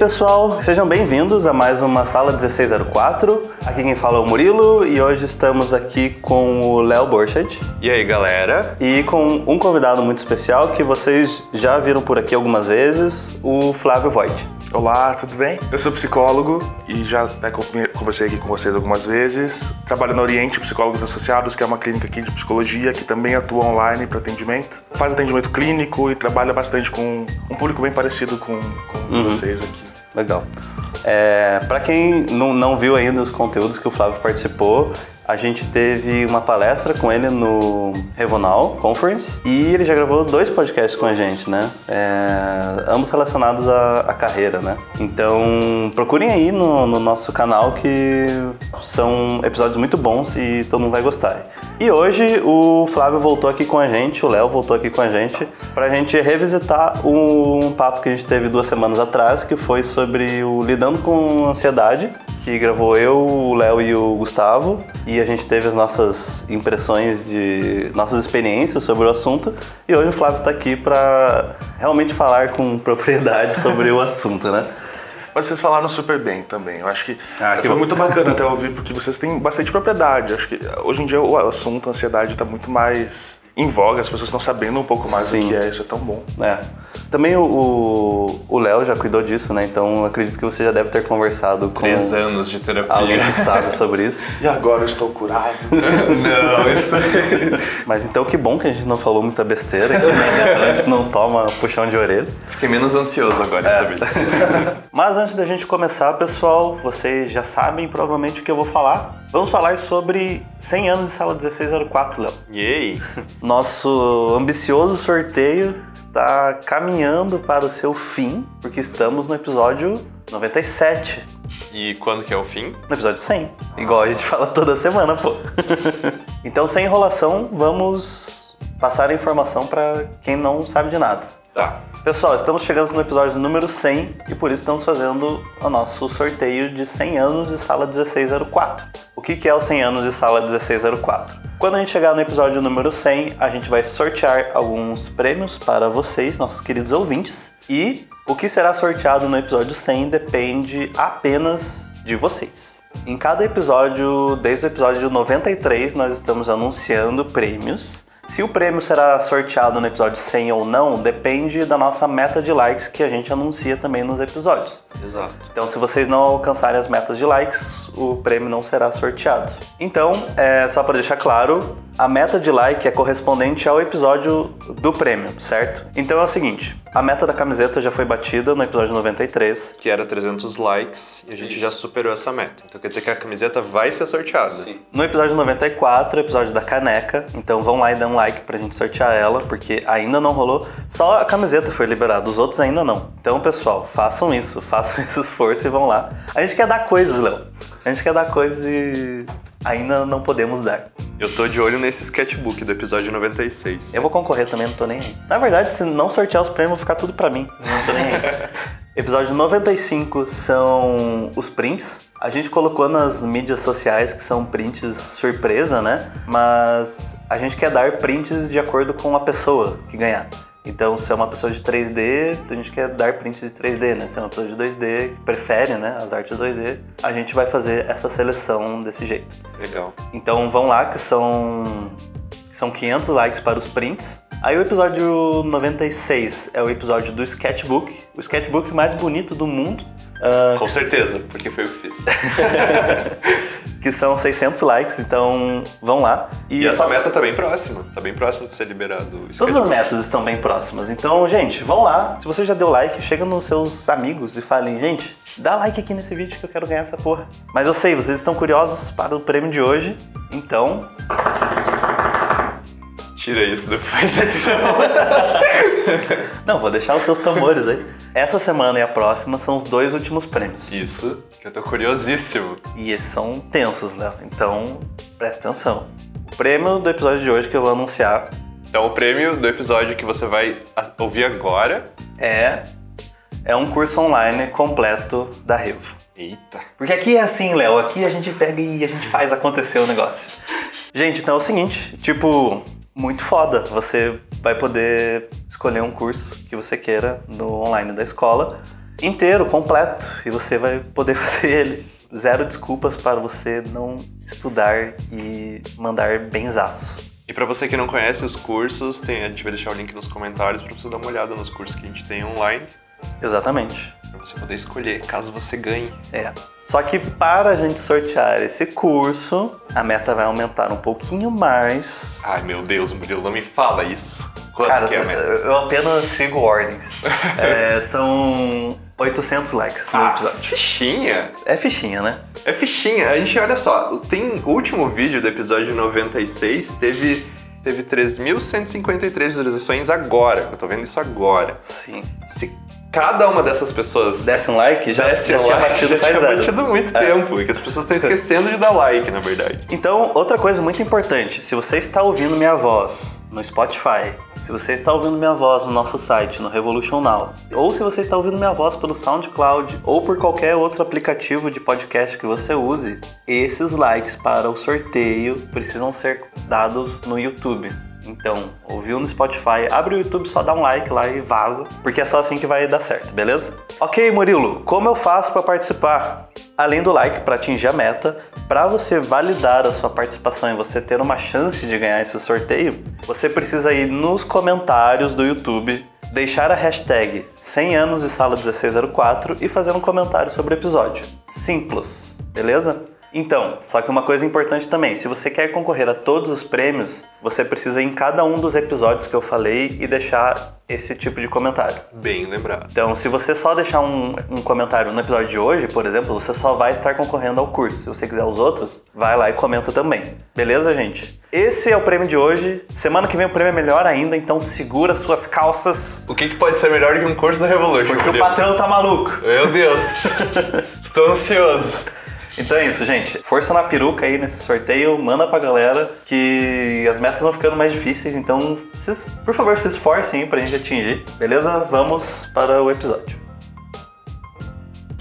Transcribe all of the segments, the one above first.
E aí, pessoal, sejam bem-vindos a mais uma Sala 1604. Aqui quem fala é o Murilo e hoje estamos aqui com o Léo Borchardt E aí, galera? e com um convidado muito especial que vocês já viram por aqui algumas vezes, o Flávio Voigt. Olá, tudo bem? Eu sou psicólogo e já né, con- conversei aqui com vocês algumas vezes. Trabalho na Oriente Psicólogos Associados, que é uma clínica aqui de psicologia que também atua online para atendimento. Faz atendimento clínico e trabalha bastante com um público bem parecido com, com o de vocês aqui. Legal. É, para quem não, não viu ainda os conteúdos que o Flávio participou, a gente teve uma palestra com ele no Revonal Conference e ele já gravou dois podcasts com a gente, né? É, ambos relacionados à, à carreira, né? Então procurem aí no, no nosso canal que são episódios muito bons e todo mundo vai gostar. E hoje o Flávio voltou aqui com a gente, o Léo voltou aqui com a gente pra gente revisitar um papo que a gente teve duas semanas atrás, que foi sobre o lidando com ansiedade, que gravou eu, o Léo e o Gustavo, e a gente teve as nossas impressões de nossas experiências sobre o assunto, e hoje o Flávio tá aqui pra realmente falar com propriedade sobre o assunto, né? Mas vocês falaram super bem também. Eu acho que, Ah, que foi bom. muito bacana até ouvir, porque vocês têm bastante propriedade. Acho que hoje em dia o assunto ansiedade está muito mais em voga, as pessoas estão sabendo um pouco mais Sim. do que é, isso é tão bom. É. Também o- Léo já cuidou disso, né? Então eu acredito que você já deve ter conversado com Três anos de terapia. alguém que sabe sobre isso. E agora eu estou curado. Não, isso aí. Mas então que bom que a gente não falou muita besteira né? Então a gente não toma puxão de orelha. Fiquei menos ansioso agora em saber. Mas antes da gente começar, pessoal, vocês já sabem provavelmente o que eu vou falar. Vamos falar sobre 100 anos de sala 1604, Léo. Yay! Nosso ambicioso sorteio está caminhando para o seu fim, porque estamos no episódio 97. E quando que é o fim? No episódio 100. Igual a gente fala toda semana, pô. então, sem enrolação, vamos passar a informação para quem não sabe de nada. Tá. Pessoal, estamos chegando no episódio número 100 e por isso estamos fazendo o nosso sorteio de 100 anos de sala 1604. O que é o 100 anos de sala 1604? Quando a gente chegar no episódio número 100, a gente vai sortear alguns prêmios para vocês, nossos queridos ouvintes, e o que será sorteado no episódio 100 depende apenas de vocês. Em cada episódio, desde o episódio 93, nós estamos anunciando prêmios. Se o prêmio será sorteado no episódio 100 ou não, depende da nossa meta de likes que a gente anuncia também nos episódios. Exato. Então, se vocês não alcançarem as metas de likes, o prêmio não será sorteado. Então, é, só para deixar claro, a meta de like é correspondente ao episódio do prêmio, certo? Então é o seguinte: a meta da camiseta já foi batida no episódio 93. Que era 300 likes e a gente já superou essa meta. Então quer dizer que a camiseta vai ser sorteada. No episódio 94, episódio da caneca. Então vão lá e dê um like pra gente sortear ela, porque ainda não rolou. Só a camiseta foi liberada, os outros ainda não. Então, pessoal, façam isso, façam esse esforço e vão lá. A gente quer dar coisas, Léo. A gente quer dar coisas e ainda não podemos dar. Eu tô de olho nesse sketchbook do episódio 96. Eu vou concorrer também, não tô nem aí. Na verdade, se não sortear os prêmios, vai ficar tudo pra mim. Não tô nem aí. Episódio 95 são os prints. A gente colocou nas mídias sociais que são prints surpresa, né? Mas a gente quer dar prints de acordo com a pessoa que ganhar. Então, se é uma pessoa de 3D, a gente quer dar prints de 3D, né? Se é uma pessoa de 2D, que prefere, né, as artes 2D, a gente vai fazer essa seleção desse jeito. Legal. Então vão lá que são são 500 likes para os prints. Aí o episódio 96 é o episódio do sketchbook, o sketchbook mais bonito do mundo, ah, Com certeza, porque foi eu que fiz. que são 600 likes. Então vão lá E essa fa- meta tá bem próxima. Tá bem próximo de ser liberado o Todas as metas estão bem próximas. Então, gente, vão lá. Se você já deu like, chega nos seus amigos e falem, gente, dá like aqui nesse vídeo que eu quero ganhar essa porra. Mas eu sei, vocês estão curiosos para o prêmio de hoje. Então, Tira isso depois da edição. não, vou deixar os seus tambores aí. Essa semana e a próxima são os dois últimos prêmios. Isso, que eu tô curiosíssimo. E esses são tensos, né? Então, presta atenção. O prêmio do episódio de hoje que eu vou anunciar Então o prêmio do episódio que você vai ouvir agora. é é um curso online completo da Revo. Eita. Porque aqui é assim, Léo, aqui a gente pega e a gente faz acontecer o negócio. Gente, então é o seguinte, tipo, muito foda. Você vai poder escolher um curso que você queira no online da escola. inteiro, completo, e você vai poder fazer ele. Zero desculpas para você não estudar e mandar benzaço. E para você que não conhece os cursos, tem, a gente vai deixar o link nos comentários para você dar uma olhada nos cursos que a gente tem online, Exatamente. Para você poder escolher caso você ganhe. É. Só que para a gente sortear esse curso, a meta vai aumentar um pouquinho mais. Ai meu Deus, Murilo, não me fala isso. Quanto Cara, que é a meta? eu apenas sigo ordens. É, são 800 likes no Ah, episódio. fichinha. É fichinha, né? É fichinha. A gente, olha só, tem o último vídeo do episódio 96 teve, teve 3.153 visualizações agora. Eu tô vendo isso agora. Sim. Se cada uma dessas pessoas Desce um like, já, desse já um tinha like, batido já faz tinha batido muito É. tempo. E que as pessoas estão esquecendo de dar like, na verdade. Então, outra coisa muito importante, se você está ouvindo minha voz no Spotify, se você está ouvindo minha voz no nosso site, no Revolution Now, ou se você está ouvindo minha voz pelo SoundCloud ou por qualquer outro aplicativo de podcast que você use, esses likes para o sorteio precisam ser dados no YouTube. Então, ouviu no Spotify, abre o YouTube, só dá um like lá e vaza, porque é só assim que vai dar certo, beleza? Ok, Murilo, como eu faço para participar? Além do like para atingir a meta, para você validar a sua participação e você ter uma chance de ganhar esse sorteio, você precisa ir nos comentários do YouTube, deixar a hashtag 100 anos de sala 1604 e fazer um comentário sobre o episódio. Simples, beleza? Então, só que uma coisa importante também, se você quer concorrer a todos os prêmios, você precisa ir em cada um dos episódios que eu falei e deixar esse tipo de comentário. Bem lembrado. Então, se você só deixar um, um comentário no episódio de hoje, por exemplo, você só vai estar concorrendo ao curso. Se você quiser os outros, vai lá e comenta também. Beleza, gente? Esse é o prêmio de hoje. Semana que vem o prêmio é melhor ainda, então segura suas calças, O que, que pode ser melhor que um curso da Revolution? porque o patrão tá maluco. Meu Deus. Estou ansioso. Então é isso, gente. Força na peruca aí nesse sorteio, manda pra galera que as metas vão ficando mais difíceis, então vocês, por favor, se esforcem aí pra gente atingir, beleza? Vamos para o episódio.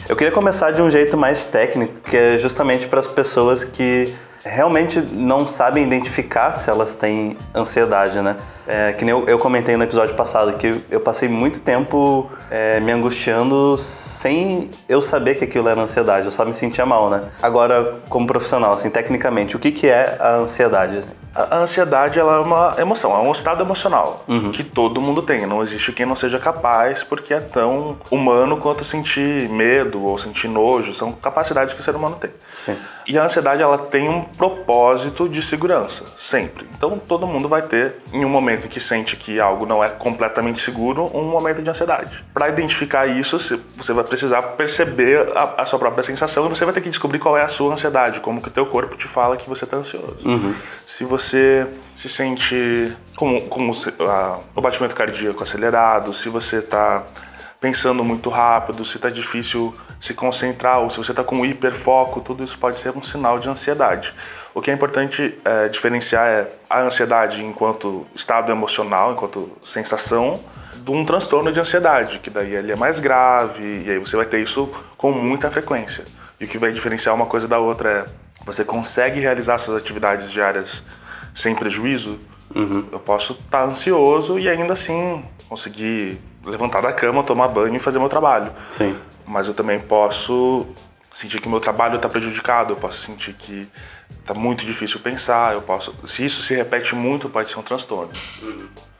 Eu queria começar de um jeito mais técnico, que é justamente para as pessoas que realmente não sabem identificar se elas têm ansiedade, né? É, que nem eu, eu comentei no episódio passado que eu passei muito tempo é, me angustiando sem eu saber que aquilo era ansiedade, eu só me sentia mal, né? Agora, como profissional, assim, tecnicamente, o que, que é a ansiedade? A ansiedade ela é uma emoção, é um estado emocional que todo mundo tem. Não existe quem não seja capaz, porque é tão humano quanto sentir medo ou sentir nojo. São capacidades que o ser humano tem. Sim. E a ansiedade ela tem um propósito de segurança, sempre. Então todo mundo vai ter, em um momento em que sente que algo não é completamente seguro, um momento de ansiedade. Para identificar isso, você vai precisar perceber a, a sua própria sensação e você vai ter que descobrir qual é a sua ansiedade, como que o teu corpo te fala que você está ansioso. Se você se sente com, com o batimento cardíaco acelerado, se você está pensando muito rápido, se está difícil se concentrar ou se você está com hiperfoco, tudo isso pode ser um sinal de ansiedade. O que é importante é, diferenciar é a ansiedade enquanto estado emocional, enquanto sensação, de um transtorno de ansiedade, que daí ele é mais grave e aí você vai ter isso com muita frequência. E o que vai diferenciar uma coisa da outra é você consegue realizar suas atividades diárias sem prejuízo? Eu posso estar ansioso e ainda assim conseguir levantar da cama, tomar banho e fazer meu trabalho. Sim. Mas eu também posso sentir que meu trabalho está prejudicado, eu posso sentir que está muito difícil pensar, eu posso, se isso se repete muito, pode ser um transtorno.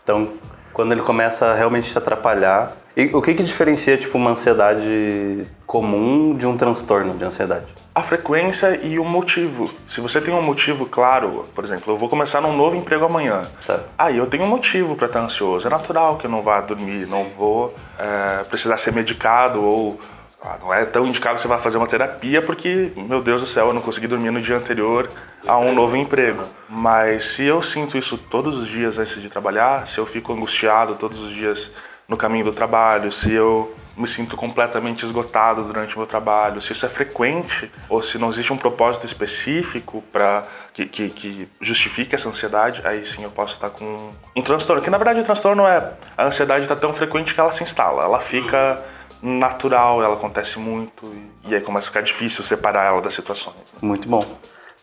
Então, quando ele começa a realmente te atrapalhar. E o que que diferencia, tipo, uma ansiedade comum de um transtorno de ansiedade? A frequência e o motivo. Se você tem um motivo claro, por exemplo, eu vou começar num novo emprego amanhã. Tá. Aí eu tenho um motivo para estar ansioso. É natural que eu não vá dormir, não vou é, precisar ser medicado ou ah, não é tão indicado você vai fazer uma terapia porque, meu Deus do céu, eu não consegui dormir no dia anterior a um novo emprego. Mas se eu sinto isso todos os dias antes de trabalhar, se eu fico angustiado todos os dias no caminho do trabalho, se eu me sinto completamente esgotado durante o meu trabalho, se isso é frequente ou se não existe um propósito específico para que, que, que justifique essa ansiedade, aí sim eu posso estar com um transtorno. Que na verdade o transtorno é a ansiedade está tão frequente que ela se instala, ela fica natural, ela acontece muito e, e aí começa a ficar difícil separar ela das situações. Né? Muito bom.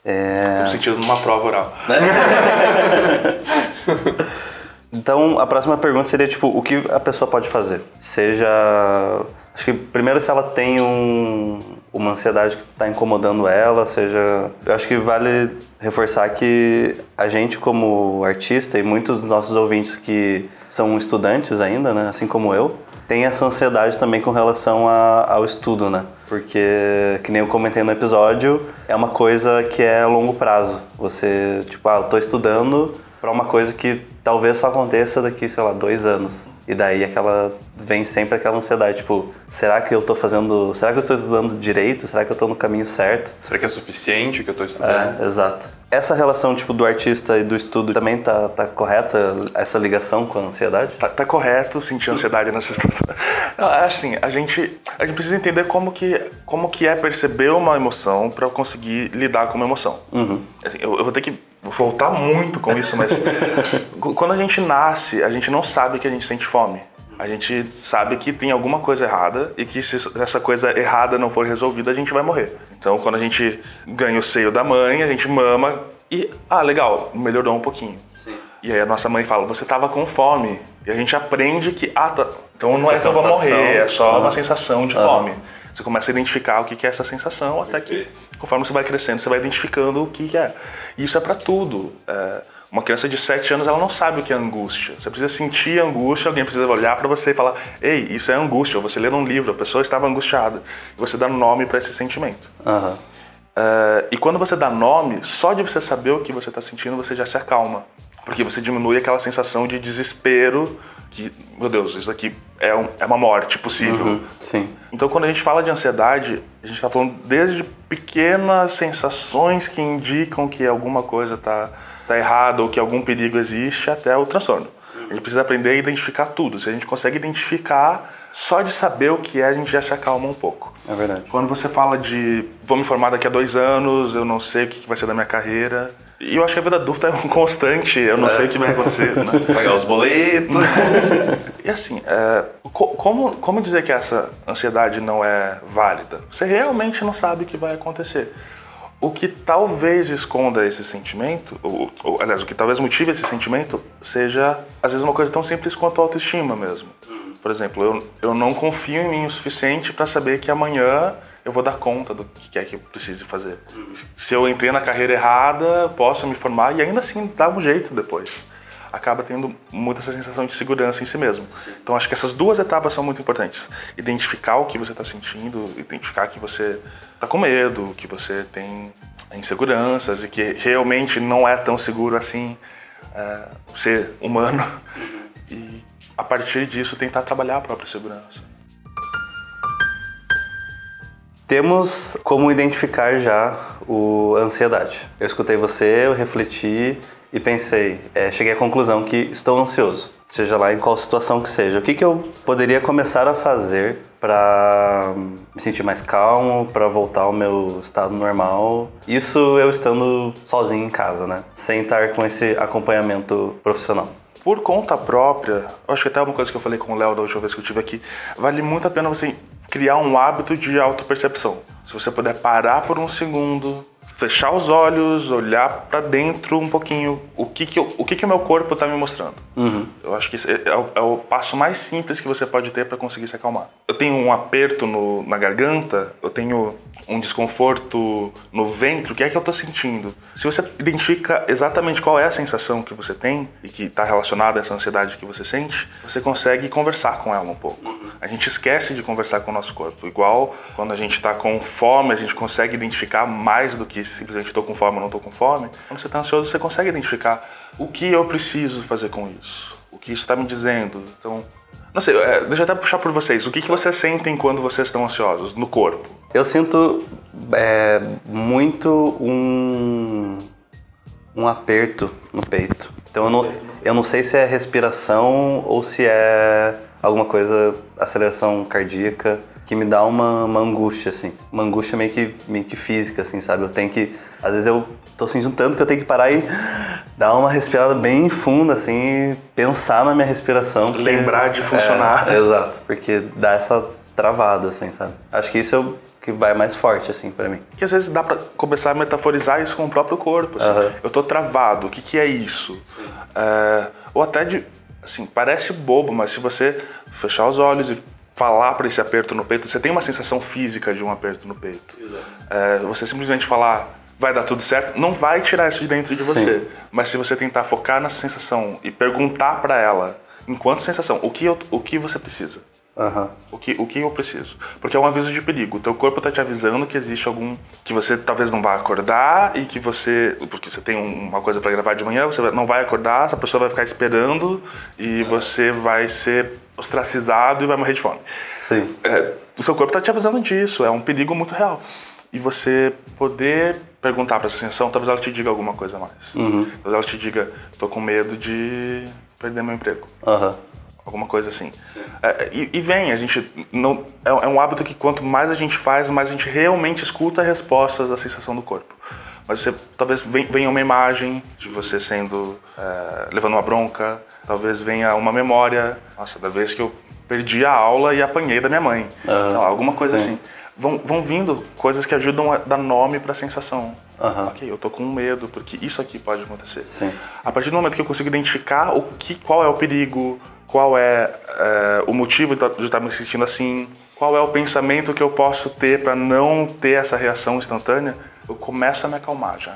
É... No sentido de uma prova oral. Então, a próxima pergunta seria, tipo, o que a pessoa pode fazer? Seja... Acho que primeiro se ela tem um, uma ansiedade que está incomodando ela, seja... Eu acho que vale reforçar que a gente como artista e muitos dos nossos ouvintes que são estudantes ainda, né, assim como eu, tem essa ansiedade também com relação a, ao estudo, né? Porque, que nem eu comentei no episódio, é uma coisa que é a longo prazo. Você, tipo, ah, eu tô estudando para uma coisa que talvez só aconteça daqui, sei lá, dois anos. E daí aquela vem sempre aquela ansiedade, tipo, será que eu tô fazendo, será que eu estou estudando direito? Será que eu estou no caminho certo? Será que é suficiente o que eu estou estudando? É, exato. Essa relação tipo do artista e do estudo também tá, tá correta essa ligação com a ansiedade? Tá, tá correto sentir ansiedade nessa situação. Não, é assim, a gente a gente precisa entender como que como que é perceber uma emoção para conseguir lidar com uma emoção. Uhum. Assim, eu, eu vou ter que voltar muito com isso, mas quando a gente nasce, a gente não sabe que a gente sente fome. A gente sabe que tem alguma coisa errada e que se essa coisa errada não for resolvida, a gente vai morrer. Então, quando a gente ganha o seio da mãe, a gente mama e, ah, legal, melhorou um pouquinho. Sim. E aí a nossa mãe fala, você tava com fome. E a gente aprende que, ah, tá, então não é que eu vou morrer, é só uma sensação de fome. Você começa a identificar o que é essa sensação, até que conforme você vai crescendo, você vai identificando o que é. E isso é para tudo. É, uma criança de 7 anos, ela não sabe o que é angústia. Você precisa sentir angústia, alguém precisa olhar para você e falar: "Ei, isso é angústia". Você lê num livro, a pessoa estava angustiada. E você dá nome para esse sentimento. Aham. É, e quando você dá nome, só de você saber o que você está sentindo, você já se acalma. Porque você diminui aquela sensação de desespero, que, meu Deus, isso aqui é, um, é uma morte possível. Uhum. Sim. Então, quando a gente fala de ansiedade, a gente está falando desde pequenas sensações que indicam que alguma coisa está tá errada ou que algum perigo existe, até o transtorno. A gente precisa aprender a identificar tudo. Se a gente consegue identificar, só de saber o que é, a gente já se acalma um pouco. É verdade. Quando você fala de vou me formar daqui a dois anos, eu não sei o que vai ser da minha carreira. E eu acho que a vida adulta é um constante, eu não sei o que vai acontecer. Né? Pagar os boletos. E assim, é, co- como, como dizer que essa ansiedade não é válida? Você realmente não sabe o que vai acontecer. O que talvez esconda esse sentimento, ou, ou, aliás, o que talvez motive esse sentimento, seja às vezes uma coisa tão simples quanto a autoestima mesmo. Por exemplo, eu, eu não confio em mim o suficiente para saber que amanhã eu vou dar conta do que é que eu preciso fazer. Se eu entrei na carreira errada, posso me formar e ainda assim dar um jeito depois acaba tendo muita essa sensação de segurança em si mesmo. Então acho que essas duas etapas são muito importantes. Identificar o que você está sentindo, identificar que você está com medo, que você tem inseguranças e que realmente não é tão seguro assim é, ser humano. E a partir disso tentar trabalhar a própria segurança. Temos como identificar já o a ansiedade. Eu escutei você, eu refleti e pensei, é, cheguei à conclusão que estou ansioso, seja lá em qual situação que seja. O que, que eu poderia começar a fazer para me sentir mais calmo, para voltar ao meu estado normal? Isso eu estando sozinho em casa, né? Sem estar com esse acompanhamento profissional. Por conta própria, acho que até uma coisa que eu falei com o Léo da última vez que eu estive aqui, vale muito a pena você criar um hábito de autopercepção. Se você puder parar por um segundo, fechar os olhos, olhar para dentro um pouquinho, o que que, eu, o, que, que o meu corpo está me mostrando. Eu acho que esse é, o, é o passo mais simples que você pode ter para conseguir se acalmar. Eu tenho um aperto no, na garganta, eu tenho um desconforto no ventre, o que é que eu estou sentindo? Se você identifica exatamente qual é a sensação que você tem e que está relacionada a essa ansiedade que você sente, você consegue conversar com ela um pouco. A gente esquece de conversar com o nosso corpo. Igual quando a gente está com fome, a gente consegue identificar mais do que simplesmente estou com fome ou não estou com fome. Quando você está ansioso, você consegue identificar o que eu preciso fazer com isso, o que isso está me dizendo. Então, não sei, é, deixa eu até puxar por vocês. O que, que vocês sentem quando vocês estão ansiosos no corpo? Eu sinto é, muito um, um aperto no peito. Então eu não, eu não sei se é respiração ou se é alguma coisa, aceleração cardíaca, que me dá uma, uma angústia, assim. Uma angústia meio que, meio que física, assim, sabe? Eu tenho que. Às vezes eu tô sentindo tanto que eu tenho que parar e dar uma respirada bem funda, assim, e pensar na minha respiração. porque- Lembrar de funcionar. É, exato, porque dá essa travada, assim, sabe? Acho que isso é o que vai mais forte, assim, pra mim. Que às vezes dá pra começar a metaforizar isso com o próprio corpo. assim. Aham. Eu tô travado, o que, que é isso? É, ou até de assim, parece bobo, mas se você fechar os olhos e falar para esse aperto no peito, você tem uma sensação física de um aperto no peito. É, você simplesmente falar vai dar tudo certo, não vai tirar isso de dentro de Sim. você. Mas se você tentar focar nessa sensação e perguntar para ela, enquanto sensação, o que, eu, o que você precisa? Aham. O que, o que eu preciso? Porque é um aviso de perigo. O teu corpo tá te avisando que existe algum. que você talvez não vá acordar e que você. Porque você tem um- uma coisa para gravar de manhã, você não vai acordar, essa pessoa vai ficar esperando e você vai ser ostracizado e vai morrer de fome. Sim. É, o seu corpo tá te avisando disso, é um perigo muito real. E você poder perguntar para essa sensação, talvez ela te diga alguma coisa a mais. Talvez ela te diga, tô com medo de perder meu emprego Aham. alguma coisa assim. É, e, e vem, a gente não é, é um hábito que quanto mais a gente faz, mais a gente realmente escuta respostas da sensação do corpo. Mas você talvez ven- venha uma imagem de você sendo é, levando uma bronca, talvez venha uma memória, nossa, da vez que eu perdi a aula e apanhei da minha mãe, lá, alguma coisa sim. assim. Vão, vão vindo coisas que ajudam a dar nome para a sensação. Ok, eu tô com medo porque isso aqui pode acontecer. Sim. A partir do momento que eu consigo identificar o que, qual é o perigo, qual é, é, o motivo de tá- estar me sentindo assim, qual é o pensamento que eu posso ter para não ter essa reação instantânea, eu começo a me acalmar já.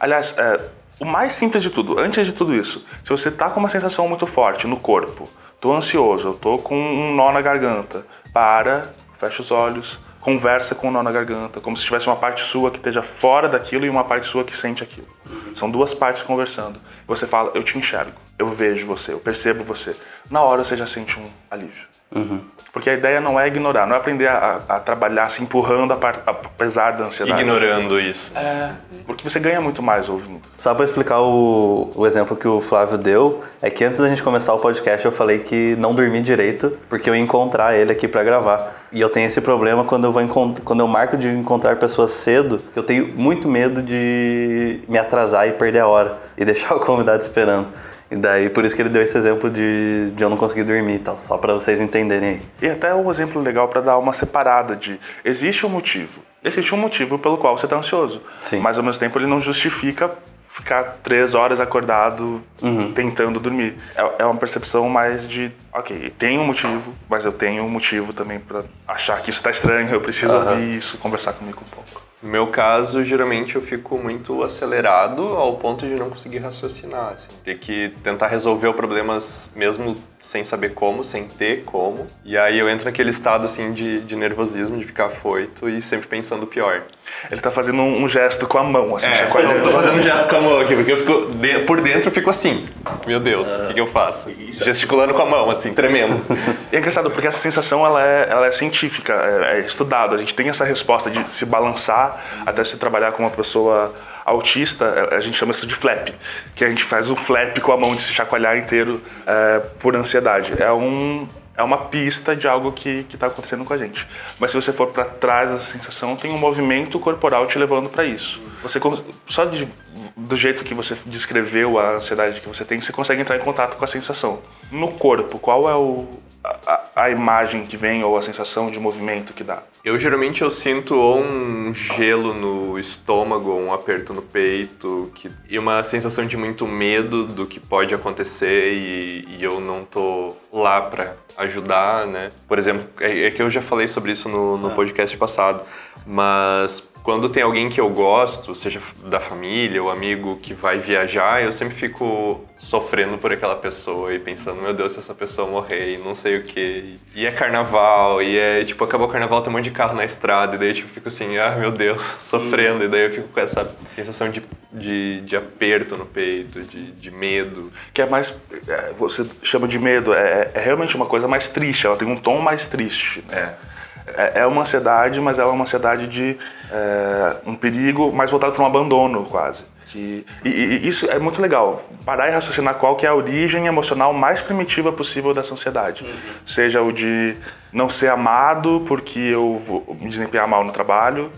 Aliás, é, o mais simples de tudo, antes de tudo isso, se você tá com uma sensação muito forte no corpo, tô ansioso, eu tô com um nó na garganta, para, fecha os olhos, conversa com o nó na garganta, como se tivesse uma parte sua que esteja fora daquilo e uma parte sua que sente aquilo. São duas partes conversando. Você fala, eu te enxergo, eu vejo você, eu percebo você. Na hora você já sente um alívio. Porque a ideia não é ignorar, não é aprender a, a- a trabalhar se empurrando a par- apesar da ansiedade. Ignorando isso. Porque você ganha muito mais ouvindo. Só pra explicar o, o exemplo que o Flávio deu, é que antes da gente começar o podcast eu falei que não dormi direito, porque eu ia encontrar ele aqui pra gravar. E eu tenho esse problema quando eu vou encont- quando eu marco de encontrar pessoas cedo, que eu tenho muito medo de me atrasar e perder a hora e deixar o convidado esperando. E daí por isso que ele deu esse exemplo de, de eu não conseguir dormir e tal, só pra vocês entenderem aí. E até um exemplo legal para dar uma separada de existe um motivo. Existe um motivo pelo qual você está ansioso. Sim. Mas ao mesmo tempo ele não justifica ficar três horas acordado tentando dormir. É, é uma percepção mais de, ok, tem um motivo, mas eu tenho um motivo também para achar que isso está estranho, eu preciso ouvir isso, conversar comigo um pouco. No meu caso, geralmente eu fico muito acelerado ao ponto de não conseguir raciocinar, assim. Ter que tentar resolver o problema mesmo sem saber como, sem ter como. E aí eu entro naquele estado, assim, de, de nervosismo, de ficar afoito e sempre pensando o pior. Ele tá fazendo um, um gesto com a mão, assim, É, chacoalhando. eu tô fazendo um gesto com a mão aqui, porque eu fico de- por dentro eu fico assim. Meu Deus, o que, que eu faço? Gesticulando com a mão, assim, tremendo. E é engraçado porque essa sensação ela é, ela é científica, é, é estudado. A gente tem essa resposta de se balançar até se trabalhar com uma pessoa autista, é, a gente chama isso de flap, que a gente faz um flap com a mão de se chacoalhar inteiro é, por ansiedade. É um é uma pista de algo que está acontecendo com a gente. Mas se você for para trás dessa sensação, tem um movimento corporal te levando para isso. Você só de- do jeito que você descreveu a ansiedade que você tem, você consegue entrar em contato com a sensação. No corpo, qual é o, a, a- imagem que vem ou a sensação de movimento que dá? Eu geralmente eu sinto ou um gelo no estômago, ou um aperto no peito, que, e uma sensação de muito medo do que pode acontecer e, e eu não tô lá pra ajudar, né? Por exemplo, é, é que eu já falei sobre isso no, no podcast passado, mas quando tem alguém que eu gosto, seja da família ou amigo que vai viajar, eu sempre fico sofrendo por aquela pessoa e pensando, meu Deus, se essa pessoa morrer e não sei o que. E é carnaval, e é tipo, acabou o carnaval, tem um monte de carro na estrada, e daí tipo, eu fico assim, ah, meu Deus, sofrendo, e daí eu fico com essa sensação de, de, de aperto no peito, de, de medo. Que é mais. é, você chama de medo, é, é realmente uma coisa mais triste, ela tem um tom mais triste. né? É, é uma ansiedade, mas ela é uma ansiedade de é, um perigo mais voltado para um abandono, quase. Que, e, e isso é muito legal, parar e raciocinar qual que é a origem emocional mais primitiva possível dessa ansiedade. Seja o de não ser amado porque eu vou me desempenhar mal no trabalho,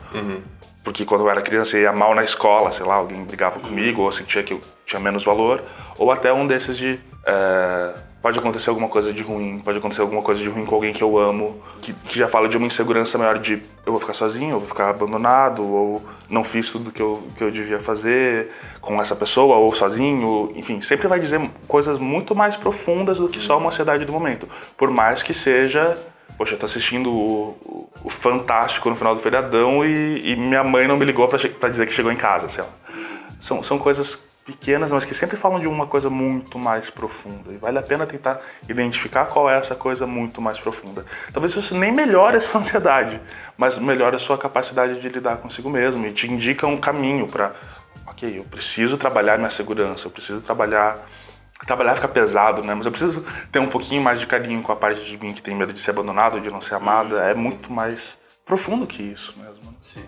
porque quando eu era criança eu ia mal na escola, sei lá, alguém brigava comigo ou sentia que eu tinha menos valor, ou até um desses de é, pode acontecer alguma coisa de ruim, pode acontecer alguma coisa de ruim com alguém que eu amo, que, que já fala de uma insegurança maior de eu vou ficar sozinho, eu vou ficar abandonado, ou não fiz tudo que eu, que eu devia fazer com essa pessoa, ou sozinho, enfim, sempre vai dizer coisas muito mais profundas do que só uma ansiedade do momento. Por mais que seja Poxa, eu tô assistindo o, o, Fantástico no final do feriadão e, e minha mãe não me ligou para dizer que chegou em casa, sei lá. São, são coisas pequenas, mas que sempre falam de uma coisa muito mais profunda. E vale a pena tentar identificar qual é essa coisa muito mais profunda. Talvez isso nem melhore a sua ansiedade, mas melhore a sua capacidade de lidar consigo mesmo e te indica um caminho para, ok, eu preciso trabalhar minha segurança, eu preciso trabalhar trabalhar fica pesado, né? Mas eu preciso ter um pouquinho mais de carinho com a parte de mim que tem medo de ser abandonado, de não ser amada. É muito mais profundo que isso mesmo. Sim.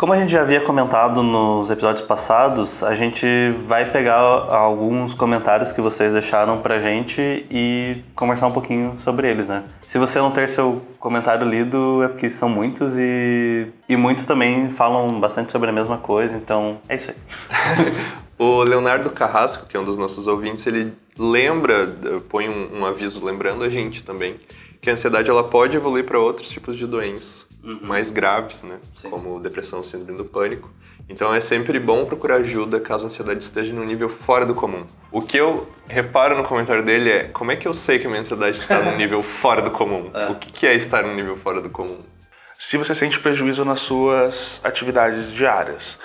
Como a gente já havia comentado nos episódios passados, a gente vai pegar alguns comentários que vocês deixaram pra gente e conversar um pouquinho sobre eles, né? Se você não ter seu comentário lido, é porque são muitos e, e muitos também falam bastante sobre a mesma coisa, então é isso aí. o Leonardo Carrasco, que é um dos nossos ouvintes, ele lembra, põe um, um aviso lembrando a gente também, que a ansiedade ela pode evoluir para outros tipos de doenças uhum. mais graves, né? Sim. Como depressão, síndrome do pânico. Então é sempre bom procurar ajuda caso a ansiedade esteja num nível fora do comum. O que eu reparo no comentário dele é como é que eu sei que a minha ansiedade está num nível fora do comum? É. O que é estar num nível fora do comum? Se você sente prejuízo nas suas atividades diárias.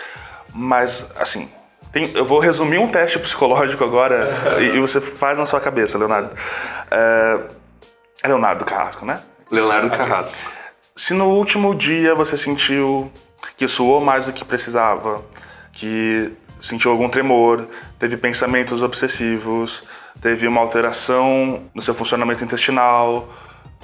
Mas, assim, tem, eu vou resumir um teste psicológico agora e, e, você faz na sua cabeça, Leonardo. É, é Leonardo Carrasco, né? Leonardo Carrasco. Se no último dia você sentiu que suou mais do que precisava, que sentiu algum tremor, teve pensamentos obsessivos, teve uma alteração no seu funcionamento intestinal,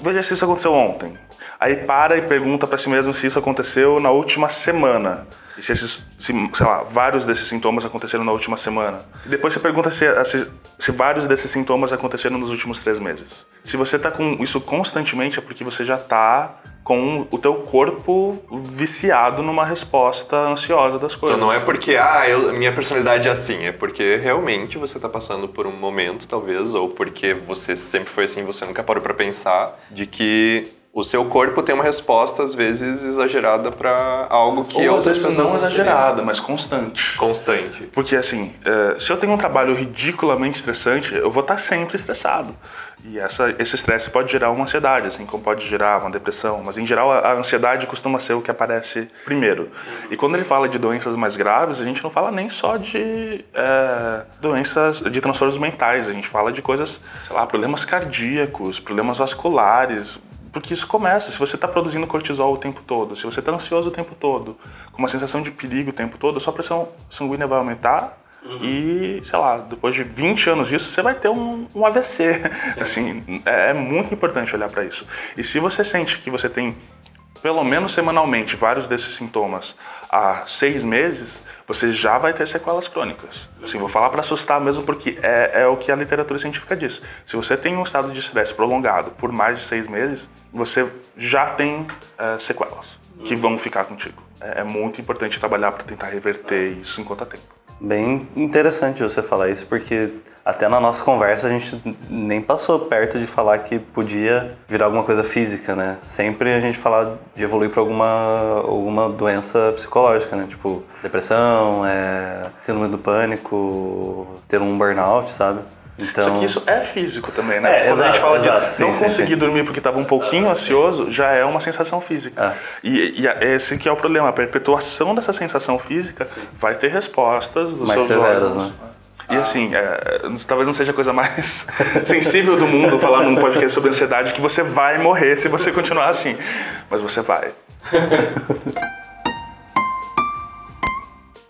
veja se isso aconteceu ontem. Aí para e pergunta para si mesmo se isso aconteceu na última semana. E se, esses, se, sei lá, vários desses sintomas aconteceram na última semana. E depois você pergunta se, se, se, vários desses sintomas aconteceram nos últimos três meses. Se você está com isso constantemente é porque você já está com o teu corpo viciado numa resposta ansiosa das coisas. Então não é porque, ah, eu, minha personalidade é assim, é porque realmente você está passando por um momento, talvez, ou porque você sempre foi assim, você nunca parou para pensar de que o seu corpo tem uma resposta às vezes exagerada para algo que Ou, outras pessoas não exagerada, mas constante. Constante. Porque assim, uh, se eu tenho um trabalho ridiculamente estressante, eu vou estar sempre estressado. E essa, esse estresse pode gerar uma ansiedade, assim como pode gerar uma depressão. Mas em geral a, ansiedade costuma ser o que aparece primeiro. E quando ele fala de doenças mais graves, a gente não fala nem só de é, doenças, de transtornos mentais. A gente fala de coisas, sei lá, problemas cardíacos, problemas vasculares, porque isso começa, se você está produzindo cortisol o tempo todo, se você está ansioso o tempo todo, com uma sensação de perigo o tempo todo, a sua pressão sanguínea vai aumentar uhum. e, sei lá, depois de 20 anos disso, você vai ter um, um AVC. Sim. Assim, é, é muito importante olhar para isso. E se você sente que você tem pelo menos semanalmente, vários desses sintomas há seis meses, você já vai ter sequelas crônicas. Assim, vou falar para assustar mesmo, porque é, é o que a literatura científica diz. Se você tem um estado de estresse prolongado por mais de seis meses, você já tem é, sequelas que vão ficar contigo. É, é muito importante trabalhar para tentar reverter isso enquanto há tempo. Bem interessante você falar isso, porque até na nossa conversa a gente nem passou perto de falar que podia virar alguma coisa física, né? Sempre a gente fala de evoluir para alguma, alguma doença psicológica, né? Tipo depressão, é, síndrome do pânico, ter um burnout, sabe? Então... Só que isso é físico também, né? É, Quando exato, a gente fala exato, de sim, não sim, conseguir sim. dormir porque estava um pouquinho ansioso, já é uma sensação física. É. E, e, esse que é o problema, a perpetuação dessa sensação física vai ter respostas dos mais seus severas, órgãos. Né? E assim, é, talvez não seja a coisa mais sensível do mundo falar num podcast sobre ansiedade que você vai morrer se você continuar assim. Mas você vai.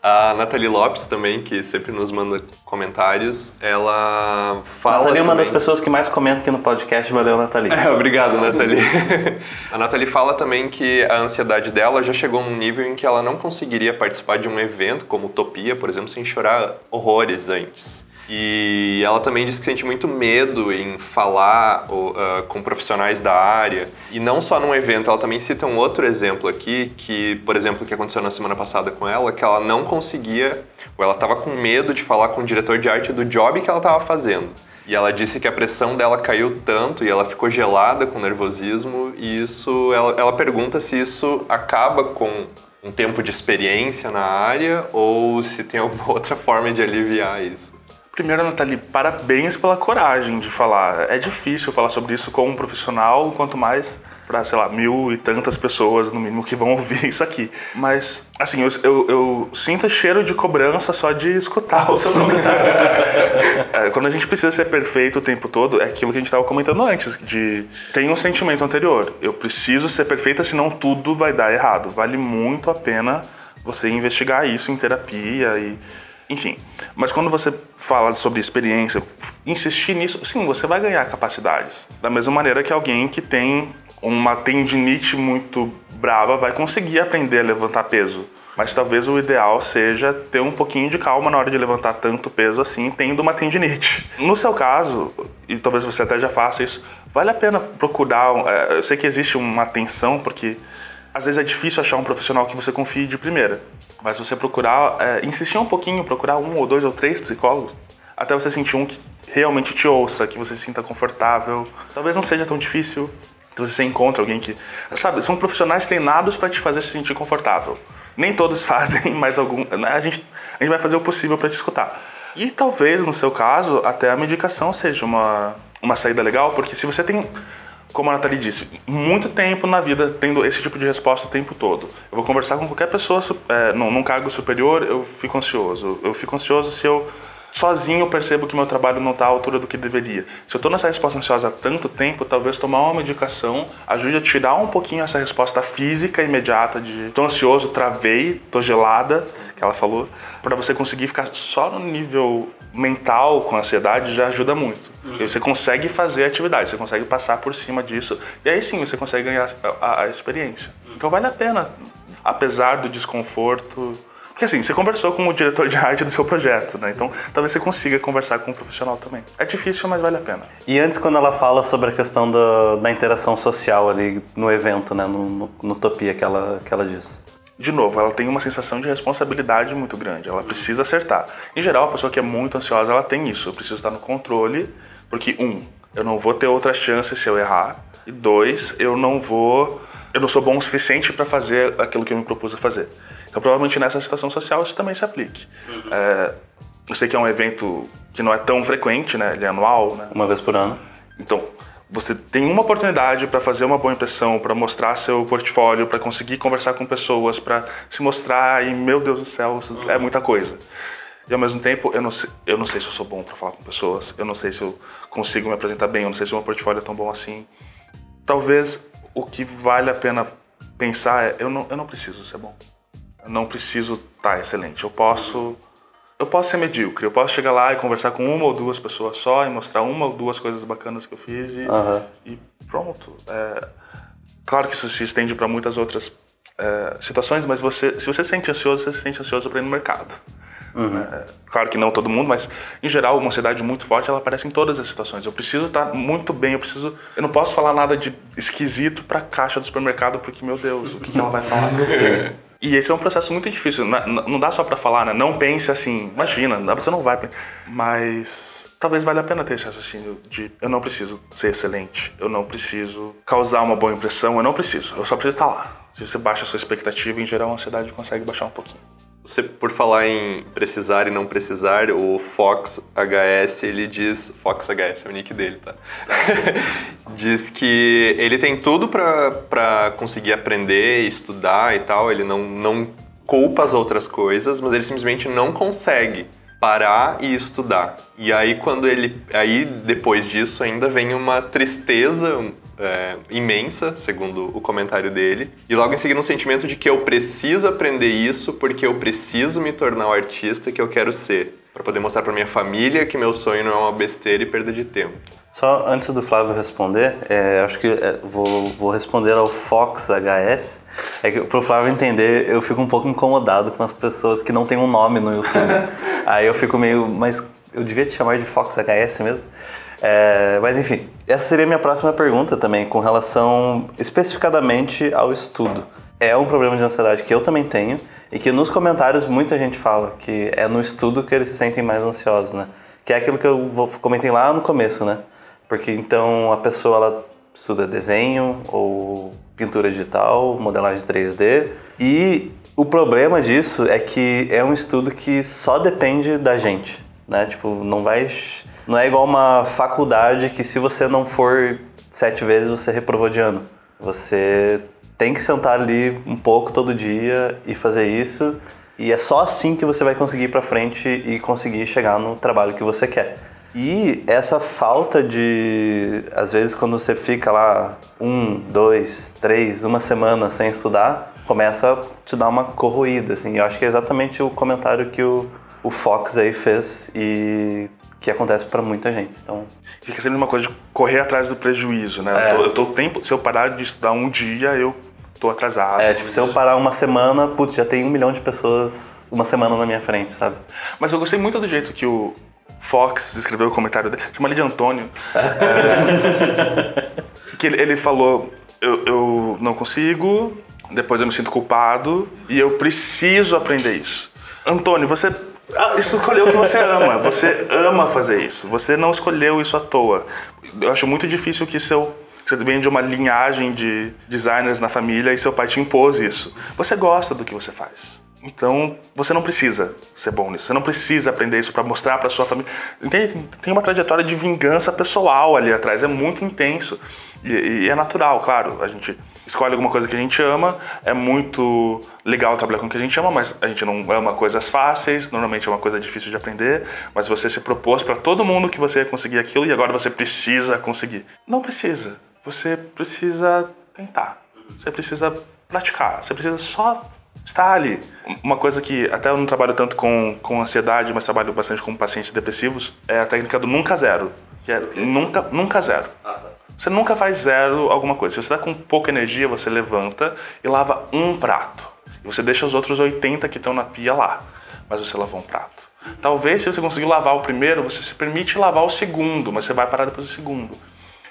A Nathalie Lopes também, que sempre nos manda comentários, ela fala. Nathalie é uma das pessoas que mais comenta aqui no podcast. Valeu, Nathalie. É, obrigado, Nathalie. a Nathalie fala também que a ansiedade dela já chegou num nível em que ela não conseguiria participar de um evento como Utopia, por exemplo, sem chorar horrores antes. E ela também disse que sente muito medo em falar uh, com profissionais da área. E não só num evento, ela também cita um outro exemplo aqui, que, por exemplo, que aconteceu na semana passada com ela, que ela não conseguia, ou ela estava com medo de falar com o diretor de arte do job que ela estava fazendo. E ela disse que a pressão dela caiu tanto e ela ficou gelada com nervosismo, e isso, ela, ela pergunta se isso acaba com um tempo de experiência na área ou se tem alguma outra forma de aliviar isso. Primeiro, Nathalie, parabéns pela coragem de falar. É difícil falar sobre isso com um profissional, quanto mais para, sei lá, mil e tantas pessoas, no mínimo, que vão ouvir isso aqui. Mas, assim, eu, eu, eu sinto cheiro de cobrança só de escutar o seu comentário. é, quando a gente precisa ser perfeito o tempo todo, é aquilo que a gente estava comentando antes, de tem um sentimento anterior. Eu preciso ser perfeita, senão tudo vai dar errado. Vale muito a pena você investigar isso em terapia e enfim, mas quando você fala sobre experiência, insistir nisso, sim, você vai ganhar capacidades. Da mesma maneira que alguém que tem uma tendinite muito brava vai conseguir aprender a levantar peso. Mas talvez o ideal seja ter um pouquinho de calma na hora de levantar tanto peso assim, tendo uma tendinite. No seu caso, e talvez você até já faça isso, vale a pena procurar. É, eu sei que existe uma tensão, porque às vezes é difícil achar um profissional que você confie de primeira. Mas você procurar, é, insistir um pouquinho, procurar um ou dois ou três psicólogos, até você sentir um que realmente te ouça, que você se sinta confortável. Talvez não seja tão difícil. Então você encontra alguém que. Sabe, são profissionais treinados para te fazer se sentir confortável. Nem todos fazem, mas algum, né, a, gente, a gente vai fazer o possível para te escutar. E talvez, no seu caso, até a medicação seja uma, uma saída legal, porque se você tem como a Nathalie disse, muito tempo na vida tendo esse tipo de resposta o tempo todo. Eu vou conversar com qualquer pessoa é, num, num cargo superior, eu fico ansioso. Eu fico ansioso se eu sozinho percebo que meu trabalho não está à altura do que deveria. Se eu estou nessa resposta ansiosa há tanto tempo, talvez tomar uma medicação ajude a tirar um pouquinho essa resposta física imediata de estou ansioso, travei, estou gelada, que ela falou, para você conseguir ficar só no nível mental com ansiedade já ajuda muito. Uhum. Você consegue fazer atividade, você consegue passar por cima disso e aí sim você consegue ganhar a, a experiência. Uhum. Então vale a pena, apesar do desconforto. Porque assim, você conversou com o diretor de arte do seu projeto, né? Então talvez você consiga conversar com um profissional também. É difícil, mas vale a pena. E antes, quando ela fala sobre a questão da, da interação social ali no evento, né? No, no, no Utopia que ela, que ela disse de novo, ela tem uma sensação de responsabilidade muito grande. Ela precisa acertar. Em geral, a pessoa que é muito ansiosa, ela tem isso. Eu preciso estar no controle, porque um, eu não vou ter outra chance se eu errar. E dois, eu não vou, eu não sou bom o suficiente para fazer aquilo que eu me propus a fazer. Então, provavelmente nessa situação social isso também se aplique. Uhum. É, eu sei que é um evento que não é tão frequente, né? Ele é anual, né? Uma vez por ano. Então, você tem uma oportunidade para fazer uma boa impressão, para mostrar seu portfólio, para conseguir conversar com pessoas, para se mostrar e meu Deus do céu, é muita coisa. E ao mesmo tempo, eu não sei, eu não sei se eu sou bom para falar com pessoas, eu não sei se eu consigo me apresentar bem, eu não sei se o meu portfólio é tão bom assim. Talvez o que vale a pena pensar é: eu não, eu não preciso ser bom. Eu não preciso estar tá excelente. Eu posso eu posso ser medíocre, eu posso chegar lá e conversar com uma ou duas pessoas só e mostrar uma ou duas coisas bacanas que eu fiz e, uhum. e pronto. É, claro que isso se estende para muitas outras é, situações, mas você, se você se sente ansioso, você se sente ansioso para ir no mercado. Uhum. É, claro que não todo mundo, mas em geral uma ansiedade muito forte ela aparece em todas as situações. Eu preciso estar muito bem, eu preciso, eu não posso falar nada de esquisito para a caixa do supermercado porque meu Deus, o que, que ela vai falar? Sim. E esse é um processo muito difícil. Não dá só para falar, né? Não pense assim, imagina, você não vai. Mas talvez valha a pena ter esse raciocínio de eu não preciso ser excelente, eu não preciso causar uma boa impressão, eu não preciso, eu só preciso estar lá. Se você baixa a sua expectativa, em geral a ansiedade consegue baixar um pouquinho. Você, por falar em precisar e não precisar, o Fox HS, ele diz... Fox HS é o nick dele, tá? diz que ele tem tudo para conseguir aprender, estudar e tal. Ele não, não culpa as outras coisas, mas ele simplesmente não consegue parar e estudar. E aí quando ele... Aí, depois disso, ainda vem uma tristeza é, imensa, segundo o comentário dele. E logo em seguida um sentimento de que eu preciso aprender isso porque eu preciso me tornar o artista que eu quero ser. para poder mostrar para minha família que meu sonho não é uma besteira e perda de tempo. Só antes do Flávio responder, é, acho que é, vou, vou responder ao Fox HS. É que pro Flávio entender, eu fico um pouco incomodado com as pessoas que não têm um nome no YouTube. Aí eu fico meio, mas Eu devia te chamar de Fox HS mesmo. É, mas enfim, essa seria a minha próxima pergunta também, com relação especificadamente ao estudo. É um problema de ansiedade que eu também tenho e que nos comentários muita gente fala que é no estudo que eles se sentem mais ansiosos, né? Que é aquilo que eu comentei lá no começo, né? Porque então a pessoa ela estuda desenho ou pintura digital, modelagem 3D e o problema disso é que é um estudo que só depende da gente, né? Tipo, não vai não é igual uma faculdade que se você não for sete vezes você reprovou de ano. Você tem que sentar ali um pouco todo dia e fazer isso. E é só assim que você vai conseguir ir para frente e conseguir chegar no trabalho que você quer. E essa falta de. Às vezes, quando você fica lá um, dois, três, uma semana sem estudar, começa a te dar uma corroída. Assim. Eu acho que é exatamente o comentário que o, o Fox aí fez e que acontece para muita gente. Então fica sempre uma coisa de correr atrás do prejuízo, né? É. Eu, tô, eu tô tempo, se eu parar de estudar um dia, eu tô atrasado. É, tipo, se eu parar uma semana, putz, já tem um milhão de pessoas uma semana na minha frente, sabe? Mas eu gostei muito do jeito que o Fox escreveu o comentário dele, chama ele de Antônio. é, que ele, ele falou, eu, eu não consigo, depois eu me sinto culpado e eu preciso aprender isso. Antônio, você ah, escolheu o que você ama. Você ama fazer isso. Você não escolheu isso à toa. Eu acho muito difícil que seu você vem de uma linhagem de designers na família e seu pai te impôs isso. Você gosta do que você faz. Então, você não precisa ser bom nisso. Você não precisa aprender isso para mostrar para sua família. Entende? Tem uma trajetória de vingança pessoal ali atrás. É muito intenso. E, e é natural, claro. A gente escolhe alguma coisa que a gente ama. É muito legal trabalhar com o que a gente ama, mas a gente não ama coisas fáceis. Normalmente é uma coisa difícil de aprender. Mas você se propôs para todo mundo que você ia conseguir aquilo e agora você precisa conseguir. Não precisa. Você precisa tentar. Você precisa praticar. Você precisa só estar ali. Uma coisa que até eu não trabalho tanto com, com ansiedade, mas trabalho bastante com pacientes depressivos, é a técnica do nunca zero. Que é nunca, nunca zero. Ah. Você nunca faz zero alguma coisa. Se você está com pouca energia, você levanta e lava um prato. E você deixa os outros 80 que estão na pia lá. Mas você lavou um prato. Talvez, se você conseguir lavar o primeiro, você se permite lavar o segundo, mas você vai parar depois do segundo.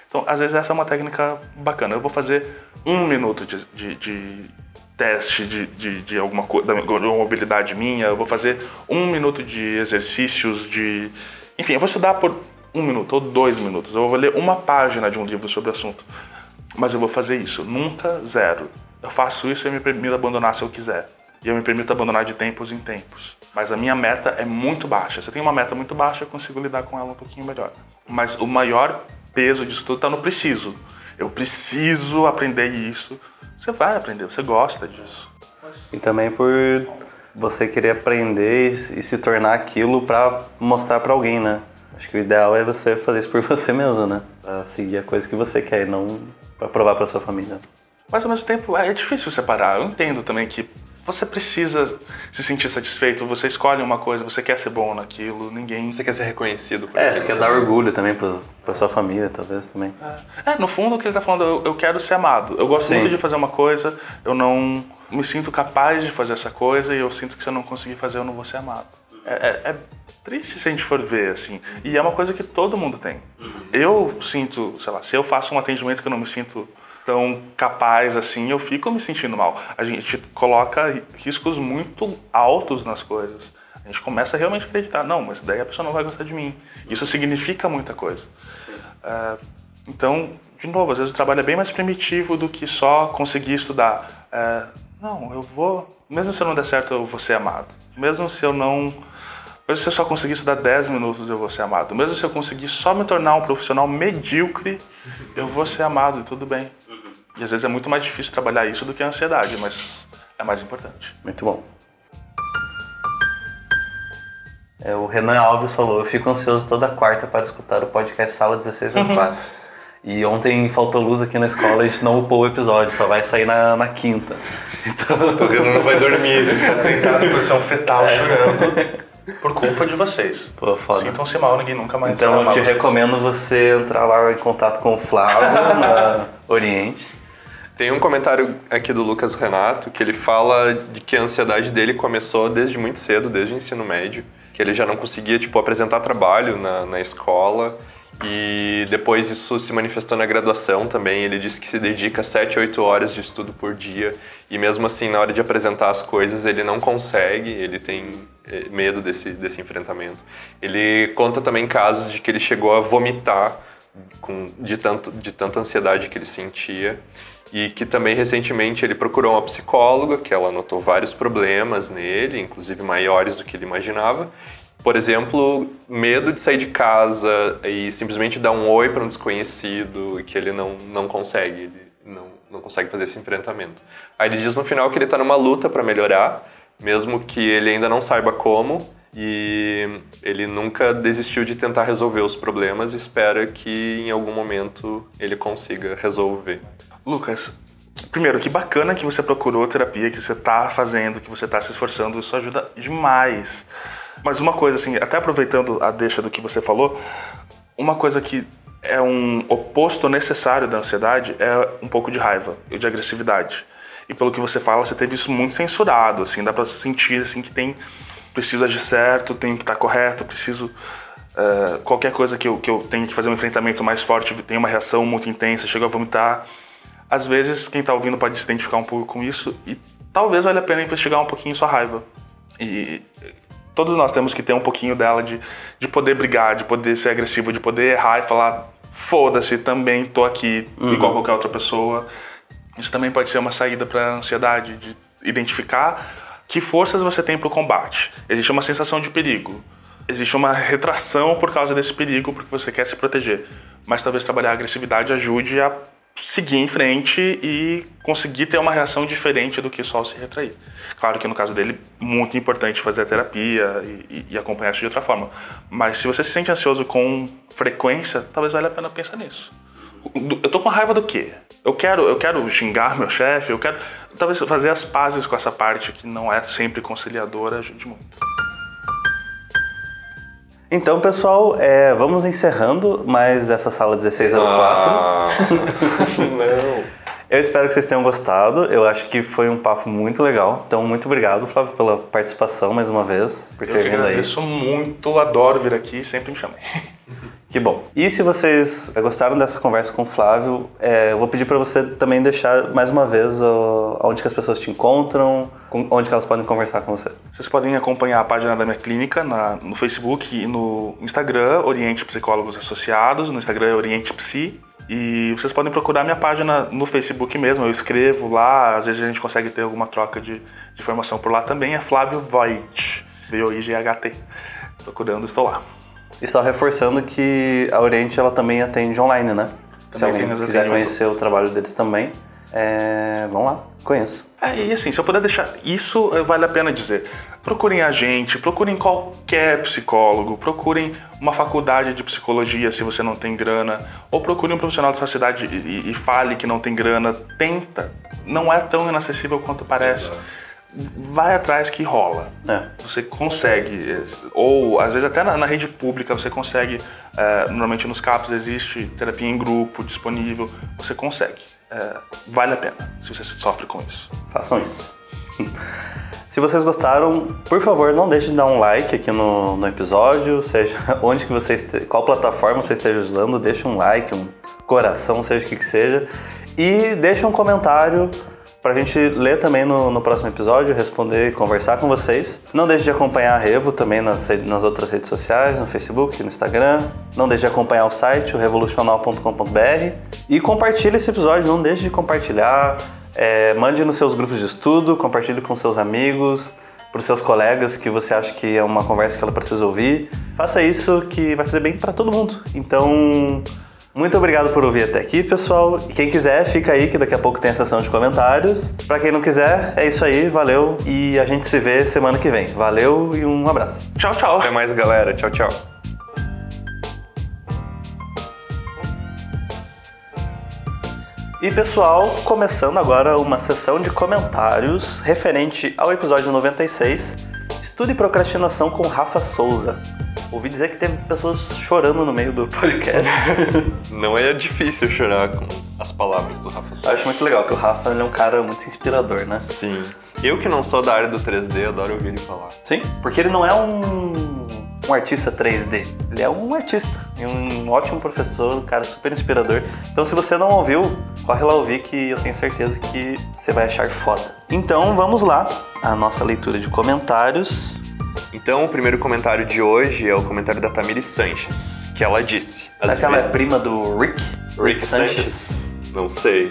Então, às vezes, essa é uma técnica bacana. Eu vou fazer um minuto de, de, de teste de, de, de alguma coisa, de uma habilidade minha, eu vou fazer um minuto de exercícios de. Enfim, eu vou estudar por um minuto ou dois minutos. Eu vou ler uma página de um livro sobre o assunto. Mas eu vou fazer isso, nunca zero. Eu faço isso e eu me permito abandonar se eu quiser. E eu me permito abandonar de tempos em tempos. Mas a minha meta é muito baixa. Se eu tenho uma meta muito baixa, eu consigo lidar com ela um pouquinho melhor. Mas o maior peso disso tudo está no preciso. Eu preciso aprender isso. Você vai aprender, você gosta disso. E também por você querer aprender e se tornar aquilo para mostrar para alguém, né? Acho que o ideal é você fazer isso por você mesmo, né? Pra seguir a coisa que você quer e não pra provar pra sua família. Mas ao mesmo tempo é difícil separar. Eu entendo também que você precisa se sentir satisfeito, você escolhe uma coisa, você quer ser bom naquilo, ninguém. Você quer ser reconhecido por É, você quer dar orgulho também pra, pra sua família, talvez também. É. é, no fundo o que ele tá falando, eu, eu quero ser amado. Eu gosto Sim. muito de fazer uma coisa, eu não me sinto capaz de fazer essa coisa e eu sinto que se eu não conseguir fazer, eu não vou ser amado. É, é, é triste se a gente for ver, assim. E é uma coisa que todo mundo tem. Uhum. Eu sinto, sei lá, se eu faço um atendimento que eu não me sinto tão capaz assim, eu fico me sentindo mal. A gente coloca riscos muito altos nas coisas. A gente começa a realmente acreditar, não, mas daí a pessoa não vai gostar de mim. Isso significa muita coisa. É, então, de novo, às vezes o trabalho é bem mais primitivo do que só conseguir estudar. É, não, eu vou, mesmo se eu não der certo, eu vou ser amado. Mesmo se eu não mesmo se eu só conseguir estudar 10 minutos, eu vou ser amado. Mesmo se eu conseguir só me tornar um profissional medíocre, eu vou ser amado e tudo bem. E às vezes é muito mais difícil trabalhar isso do que a ansiedade, mas é mais importante. Muito bom. É, o Renan Alves falou: Eu fico ansioso toda quarta para escutar o podcast Sala 1604. e ontem faltou luz aqui na escola, a gente não upou o episódio, só vai sair na, na quinta. Então... O Renan não vai dormir, ele tá deitado em posição fetal, é. chorando. Por culpa de vocês. Pô, foda. Sintam-se mal, ninguém nunca mais Então eu te recomendo você entrar lá em contato com o Flávio na Oriente. Tem um comentário aqui do Lucas Renato que ele fala de que a ansiedade dele começou desde muito cedo, desde o ensino médio. que ele já não conseguia, tipo, apresentar trabalho na, na escola. E depois isso se manifestou na graduação também. Ele disse que se dedica 7, 8 horas de estudo por dia. E mesmo assim, na hora de apresentar as coisas, ele não consegue, ele tem eh, medo desse, desse enfrentamento. Ele conta também casos de que ele chegou a vomitar com, de, tanto, de tanta ansiedade que ele sentia. E que também recentemente ele procurou uma psicóloga, que ela notou vários problemas nele, inclusive maiores do que ele imaginava. Por exemplo, medo de sair de casa e simplesmente dar um oi para um desconhecido e que ele não, não consegue, ele não, não consegue fazer esse enfrentamento. Aí ele diz no final que ele está numa luta para melhorar, mesmo que ele ainda não saiba como, e ele nunca desistiu de tentar resolver os problemas e espera que em algum momento ele consiga resolver. Lucas, primeiro, que bacana que você procurou terapia, que você está fazendo, que você está se esforçando, isso ajuda demais. Mas uma coisa, assim, até aproveitando a deixa do que você falou, uma coisa que é um oposto necessário da ansiedade é um pouco de raiva e de agressividade. E pelo que você fala, você teve isso muito censurado, assim, dá para sentir assim que tem preciso agir certo, tem que estar tá correto, preciso uh, qualquer coisa que eu, que eu tenha que fazer um enfrentamento mais forte, tem uma reação muito intensa, chego a vomitar. Às vezes, quem está ouvindo pode se identificar um pouco com isso e talvez valha a pena investigar um pouquinho sua raiva. E todos nós temos que ter um pouquinho dela de, de poder brigar, de poder ser agressivo, de poder errar e falar foda-se, também tô aqui, uhum. igual qualquer outra pessoa. Isso também pode ser uma saída para ansiedade, de identificar que forças você tem para o combate. Existe uma sensação de perigo. Existe uma retração por causa desse perigo, porque você quer se proteger. Mas talvez trabalhar a agressividade ajude a seguir em frente e conseguir ter uma reação diferente do que só se retrair. Claro que no caso dele, muito importante fazer a terapia e, e acompanhar isso de outra forma. Mas se você se sente ansioso com frequência, talvez valha a pena pensar nisso. Eu tô com raiva do quê? Eu quero, eu quero xingar meu chefe, eu quero talvez fazer as pazes com essa parte que não é sempre conciliadora ajude muito. Então, pessoal, é, vamos encerrando mais essa sala 1604. Ah, não. Eu espero que vocês tenham gostado. Eu acho que foi um papo muito legal. Então, muito obrigado, Flávio, pela participação mais uma vez, por ter vindo aí. Eu agradeço muito, adoro vir aqui, sempre me chamem. Que bom. E se vocês gostaram dessa conversa com o Flávio, é, eu vou pedir para você também deixar mais uma vez ó, onde que as pessoas te encontram, onde que elas podem conversar com você. Vocês podem acompanhar a página da minha clínica na, no Facebook e no Instagram, Oriente Psicólogos Associados, no Instagram é Oriente Psi. E vocês podem procurar minha página no Facebook mesmo, eu escrevo lá, às vezes a gente consegue ter alguma troca de, de informação por lá também, é Flávio Voigt, V-O-I-G-H-T. Procurando, estou lá. E só reforçando que a Oriente ela também atende online, né? Também Se alguém quiser conhecer o trabalho deles também, é... vão lá, conheço. É, e assim, se eu puder deixar, isso eh, vale a pena dizer. Procurem a gente, procurem qualquer psicólogo, procurem uma faculdade de psicologia se você não tem grana, ou procure um profissional da sua cidade e, e, e fale que não tem grana. Tenta, não é tão inacessível quanto parece. Exato vai atrás que rola. É. Você consegue, ou às vezes até na, na rede pública você consegue, é, normalmente nos CAPs existe terapia em grupo disponível, você consegue. É, vale a pena se você sofre com isso. Façam isso. Se vocês gostaram, por favor, não deixe de dar um like aqui no, no episódio, seja onde que você este, qual plataforma você esteja usando, deixe um like, um coração, seja o que, que seja, e deixe um comentário para a gente ler também no, no, próximo episódio, responder e conversar com vocês. Não deixe de acompanhar a Revo também nas, nas outras redes sociais, no Facebook, no Instagram. Não deixe de acompanhar o site, o revolucional.com.br. E compartilhe esse episódio, não deixe de compartilhar. É, mande nos seus grupos de estudo, compartilhe com seus amigos, para os seus colegas que você acha que é uma conversa que ela precisa ouvir. Faça isso que vai fazer bem para todo mundo. Então, muito obrigado por ouvir até aqui, pessoal. E quem quiser, fica aí que daqui a pouco tem a sessão de comentários. Para quem não quiser, é isso aí, valeu e a gente se vê semana que vem. Valeu e um abraço. Tchau, tchau. Até mais, galera. Tchau, tchau. E pessoal, começando agora uma sessão de comentários referente ao episódio 96, Estude Procrastinação com Rafa Souza. ouvi dizer que teve pessoas chorando no meio do podcast. Não é difícil chorar com as palavras do Rafa Eu Salles. acho muito legal que o Rafa é um cara muito inspirador, né? Sim. Eu que não sou da área do 3D, adoro ouvir ele falar. Sim, porque ele não é um, um artista 3D, ele é um artista e um ótimo professor, um cara super inspirador. Então, se você não ouviu, corre lá ouvir que eu tenho certeza que você vai achar foda. Então, vamos lá, a nossa leitura de comentários. Então, o primeiro comentário de hoje é o comentário da Tamiri Sanches, que ela disse. Será "Às que ela é prima do Rick? Rick Sanchez? Não sei.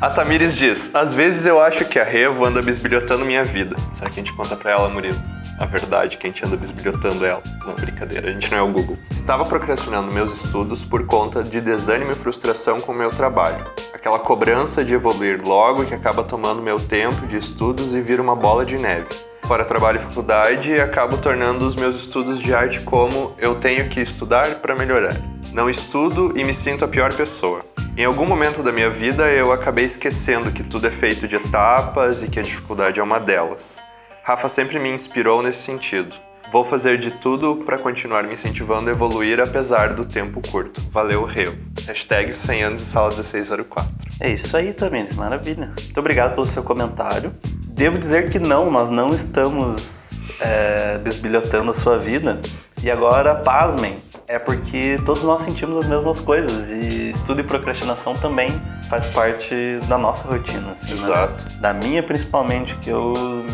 A Tamires diz: Às vezes eu acho que a Revo anda bisbilhotando minha vida. Será que a gente conta pra ela, Murilo? A verdade, que a gente anda bisbilhotando ela. Não, brincadeira, a gente não é o Google. Estava procrastinando meus estudos por conta de desânimo e frustração com o meu trabalho. Aquela cobrança de evoluir logo que acaba tomando meu tempo de estudos e vira uma bola de neve. Fora trabalho e faculdade, acabo tornando os meus estudos de arte como eu tenho que estudar para melhorar. Não estudo e me sinto a pior pessoa. Em algum momento da minha vida eu acabei esquecendo que tudo é feito de etapas e que a dificuldade é uma delas. Rafa sempre me inspirou nesse sentido. Vou fazer de tudo para continuar me incentivando a evoluir apesar do tempo curto. Valeu, Reu. Hashtag 100 anos e sala 1604. É isso aí, Tamires, maravilha. Muito obrigado pelo seu comentário. Devo dizer que não, nós não estamos é, bisbilhotando a sua vida. E agora, pasmem, é porque todos nós sentimos as mesmas coisas e estudo e procrastinação também faz parte da nossa rotina. assim, né? Exato. Da minha, principalmente, que eu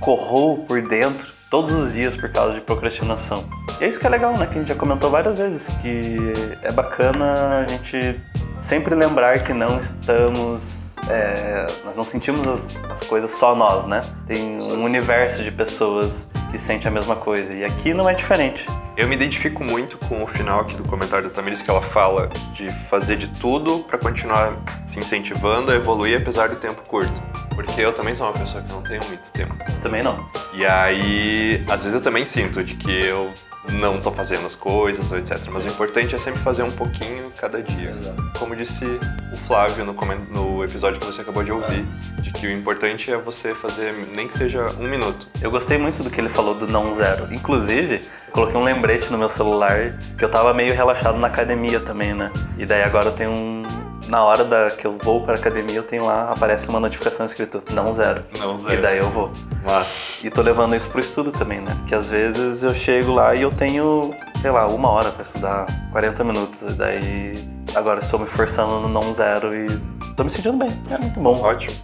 corroo por dentro todos os dias por causa de procrastinação. E é isso que é legal, né? Que a gente já comentou várias vezes, que é bacana a gente sempre lembrar que não estamos. é, nós não sentimos as, as coisas só nós, né? Tem um universo de pessoas que sente a mesma coisa. E aqui não é diferente. Eu me identifico muito com o final aqui do comentário da Tamiris, que ela fala de fazer de tudo para continuar se incentivando a evoluir apesar do tempo curto. Porque eu também sou uma pessoa que não tenho muito tempo. Também não. E aí, às vezes eu também sinto de que eu não tô fazendo as coisas, ou etc. Mas o importante é sempre fazer um pouquinho cada dia. Exato. Como disse o Flávio no, no episódio que você acabou de ouvir, de que o importante é você fazer nem que seja um minuto. Eu gostei muito do que ele falou do não zero. Inclusive, coloquei um lembrete no meu celular que eu tava meio relaxado na academia também, né? E daí agora eu tenho um. Na hora da, que eu vou pra academia, eu tenho lá, aparece uma notificação escrito não zero. Não zero. E daí eu vou. Mas E tô levando isso pro estudo também, né? Porque às vezes eu chego lá e eu tenho, sei lá, uma hora pra estudar, 40 minutos. E daí agora estou me forçando no não zero e tô me sentindo bem. É muito bom. ótimo.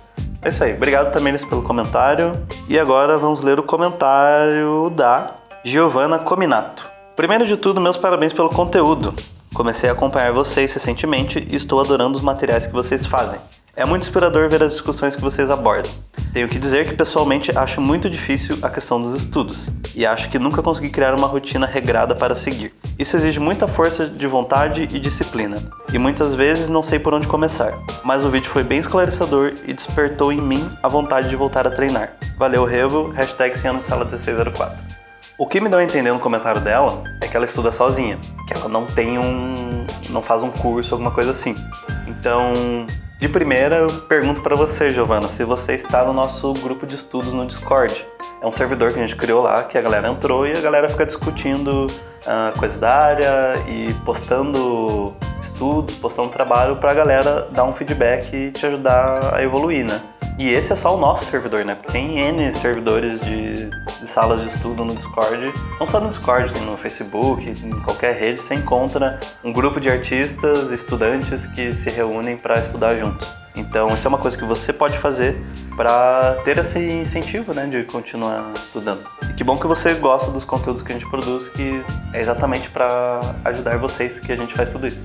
É isso aí. Obrigado também pelo comentário. E agora vamos ler o comentário da Giovanna Cominato. Primeiro de tudo, meus parabéns pelo conteúdo. Comecei a acompanhar vocês recentemente e estou adorando os materiais que vocês fazem. É muito inspirador ver as discussões que vocês abordam. Tenho que dizer que pessoalmente acho muito difícil a questão dos estudos e acho que nunca consegui criar uma rotina regrada para seguir. Isso exige muita força de vontade e disciplina, e muitas vezes não sei por onde começar. Mas o vídeo foi bem esclarecedor e despertou em mim a vontade de voltar a treinar. Valeu, Revo, hashtag 100 anos sala 1604. O que me deu a entender no comentário dela é que ela estuda sozinha, que ela não tem um. não faz um curso, alguma coisa assim. Então, de primeira, eu pergunto pra você, Giovana, se você está no nosso grupo de estudos no Discord. É um servidor que a gente criou lá, que a galera entrou e a galera fica discutindo ah, coisas da área e postando estudos, postando trabalho pra galera dar um feedback e te ajudar a evoluir, né? E esse é só o nosso servidor, né? Porque tem N servidores de, de salas de estudo no Discord. Não só no Discord, tem no Facebook, em qualquer rede você encontra um grupo de artistas, estudantes que se reúnem para estudar juntos. Então, isso é uma coisa que você pode fazer para ter esse incentivo, né, de continuar estudando. E que bom que você gosta dos conteúdos que a gente produz, que é exatamente para ajudar vocês que a gente faz tudo isso.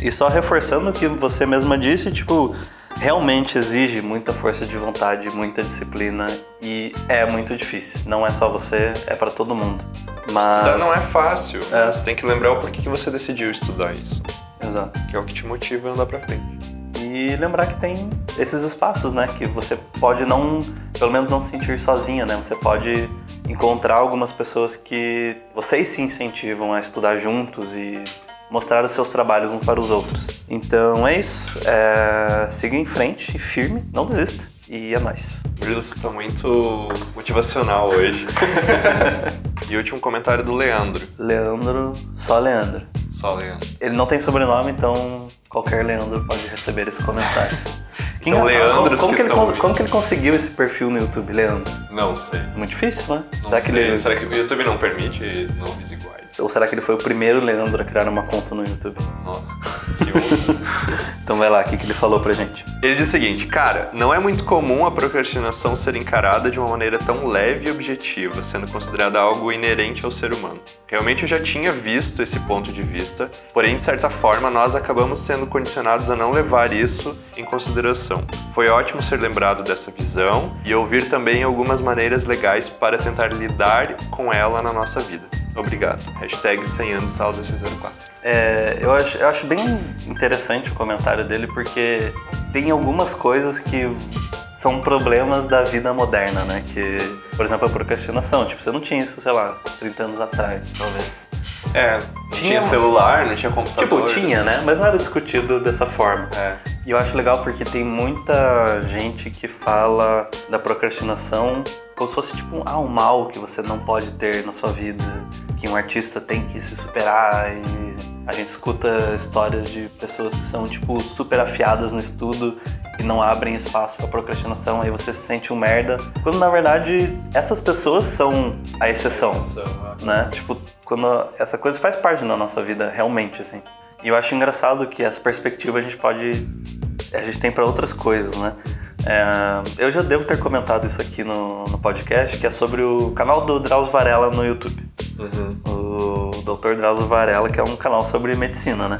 E só reforçando o que você mesma disse, tipo, realmente exige muita força de vontade, muita disciplina e é muito difícil. Não é só você, é para todo mundo. Mas Estudar não é fácil, mas tem que lembrar o porquê que você decidiu estudar isso. Exato. Que é o que te motiva a andar pra frente. E lembrar que tem esses espaços, né, que você pode não, pelo menos não se sentir sozinha, né? Você pode encontrar algumas pessoas que vocês se incentivam a estudar juntos e mostrar os seus trabalhos uns para os outros. Então é isso. É... Siga em frente, firme, não desista. E é nóis. Murilo, você tá muito motivacional hoje. E último comentário do Leandro. Leandro, só Leandro. Só Leandro. Ele não tem sobrenome, então qualquer Leandro pode receber esse comentário. Que Então, engraçado, como, como que que ele, estão como que ele conseguiu esse perfil no YouTube, Leandro? Não sei. Muito difícil, né? Não será, que sei. ele, Será que o YouTube não permite nomes iguais? Ou será que ele foi o primeiro Leandro a criar uma conta no YouTube? Nossa, que horror. Então vai lá, o que, que ele falou pra gente? Ele diz o seguinte, cara, não é muito comum a procrastinação ser encarada de uma maneira tão leve e objetiva, sendo considerada algo inerente ao ser humano. Realmente eu já tinha visto esse ponto de vista, porém, de certa forma, nós acabamos sendo condicionados a não levar isso em consideração. Foi ótimo ser lembrado dessa visão e ouvir também algumas maneiras legais para tentar lidar com ela na nossa vida. Obrigado. Hashtag 100 anos sala 1604. É, eu, acho, eu acho bem interessante o comentário dele porque tem algumas coisas que são problemas da vida moderna, né? Que, por exemplo, a procrastinação. Tipo, você não tinha isso, sei lá, 30 anos atrás, talvez. É, não Tinha tinha, celular, não tinha computador. Tipo, tinha, né? Mas não era discutido dessa forma. É. E eu acho legal porque tem muita gente que fala da procrastinação como se fosse tipo ah, um mal que você não pode ter na sua vida, que um artista tem que se superar e a gente escuta histórias de pessoas que são tipo super afiadas no estudo e não abrem espaço para procrastinação, aí você se sente um merda. Quando na verdade essas pessoas são a exceção, né? Tipo, quando essa coisa faz parte da nossa vida realmente assim. E eu acho engraçado que essa perspectiva a gente pode a gente tem para outras coisas, né? É, eu já devo ter comentado isso aqui no, no podcast, que é sobre o canal do Drauzio Varela no YouTube. O Dr. Drauzio Varela, que é um canal sobre medicina, né?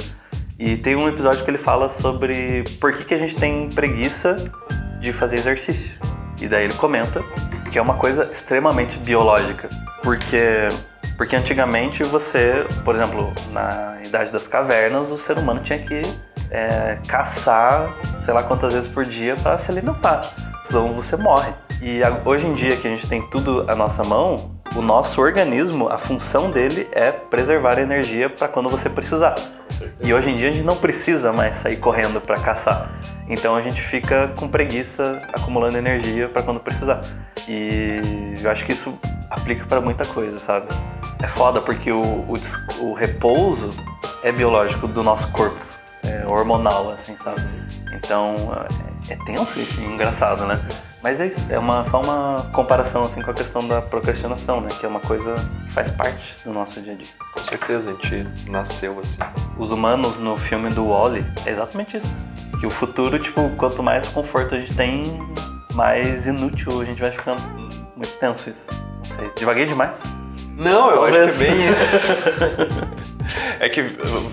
E tem um episódio que ele fala sobre por que, que a gente tem preguiça de fazer exercício. E daí ele comenta que é uma coisa extremamente biológica. Porque, porque antigamente você, por exemplo, na Idade das Cavernas, o ser humano tinha que é, caçar sei lá quantas vezes por dia para se alimentar. Senão você morre. E hoje em dia que a gente tem tudo à nossa mão, o nosso organismo, a função dele é preservar a energia para quando você precisar. E hoje em dia a gente não precisa mais sair correndo para caçar. Então a gente fica com preguiça acumulando energia para quando precisar. E eu acho que isso aplica para muita coisa, sabe? É foda porque o, o, o repouso é biológico do nosso corpo, é hormonal, assim, sabe? Então é, é tenso isso, e engraçado, né? Mas é isso, é uma, só uma comparação assim com a questão da procrastinação, né? Que é uma coisa que faz parte do nosso dia a dia. Com certeza, a gente nasceu assim. Os humanos no filme do Wall-E é exatamente isso. Que o futuro, tipo, quanto mais conforto a gente tem, mais inútil a gente vai ficando. Muito tenso isso. Não sei. Devaguei demais? Não, eu Talvez. acho que é bem isso. É que,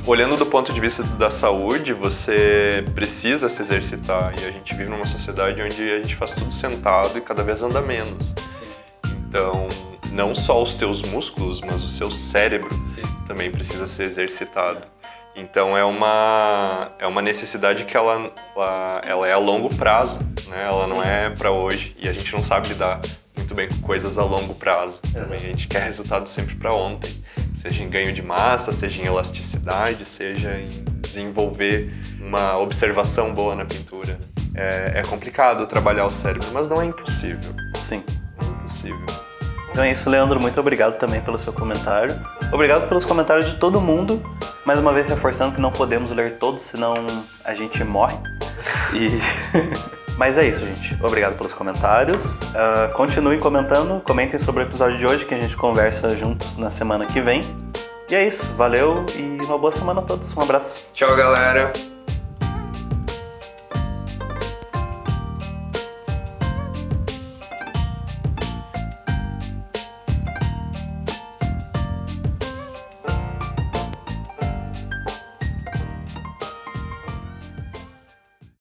olhando do ponto de vista da saúde, você precisa se exercitar. E a gente vive numa sociedade onde a gente faz tudo sentado e cada vez anda menos. Então, não só os teus músculos, mas o seu cérebro também precisa ser exercitado. Então é uma, é uma necessidade que ela, ela, ela é a longo prazo, né? Ela não é para hoje e a gente não sabe lidar muito bem com coisas a longo prazo. Também a gente quer resultado sempre para ontem, seja em ganho de massa, seja em elasticidade, seja em desenvolver uma observação boa na pintura. É, é complicado trabalhar o cérebro, mas não é impossível. Sim. É impossível. Então é isso, Leandro. Muito obrigado também pelo seu comentário. Obrigado pelos comentários de todo mundo. Mais uma vez reforçando que não podemos ler todos, senão a gente morre. E... Mas é isso, gente. Obrigado pelos comentários. Ah, continuem comentando, comentem sobre o episódio de hoje que a gente conversa juntos na semana que vem. E é isso. Valeu e uma boa semana a todos. Um abraço. Tchau, galera!